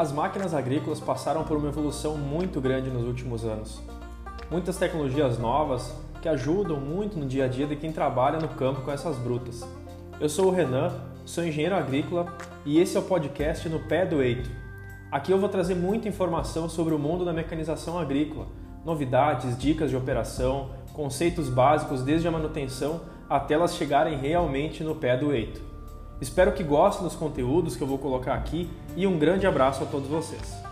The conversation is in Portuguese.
As máquinas agrícolas passaram por uma evolução muito grande nos últimos anos. Muitas tecnologias novas que ajudam muito no dia a dia de quem trabalha no campo com essas brutas. Eu sou o Renan, sou engenheiro agrícola e esse é o podcast No Pé do Eito. Aqui eu vou trazer muita informação sobre o mundo da mecanização agrícola, novidades, dicas de operação, conceitos básicos desde a manutenção até elas chegarem realmente no pé do eito. Espero que gostem dos conteúdos que eu vou colocar aqui e um grande abraço a todos vocês.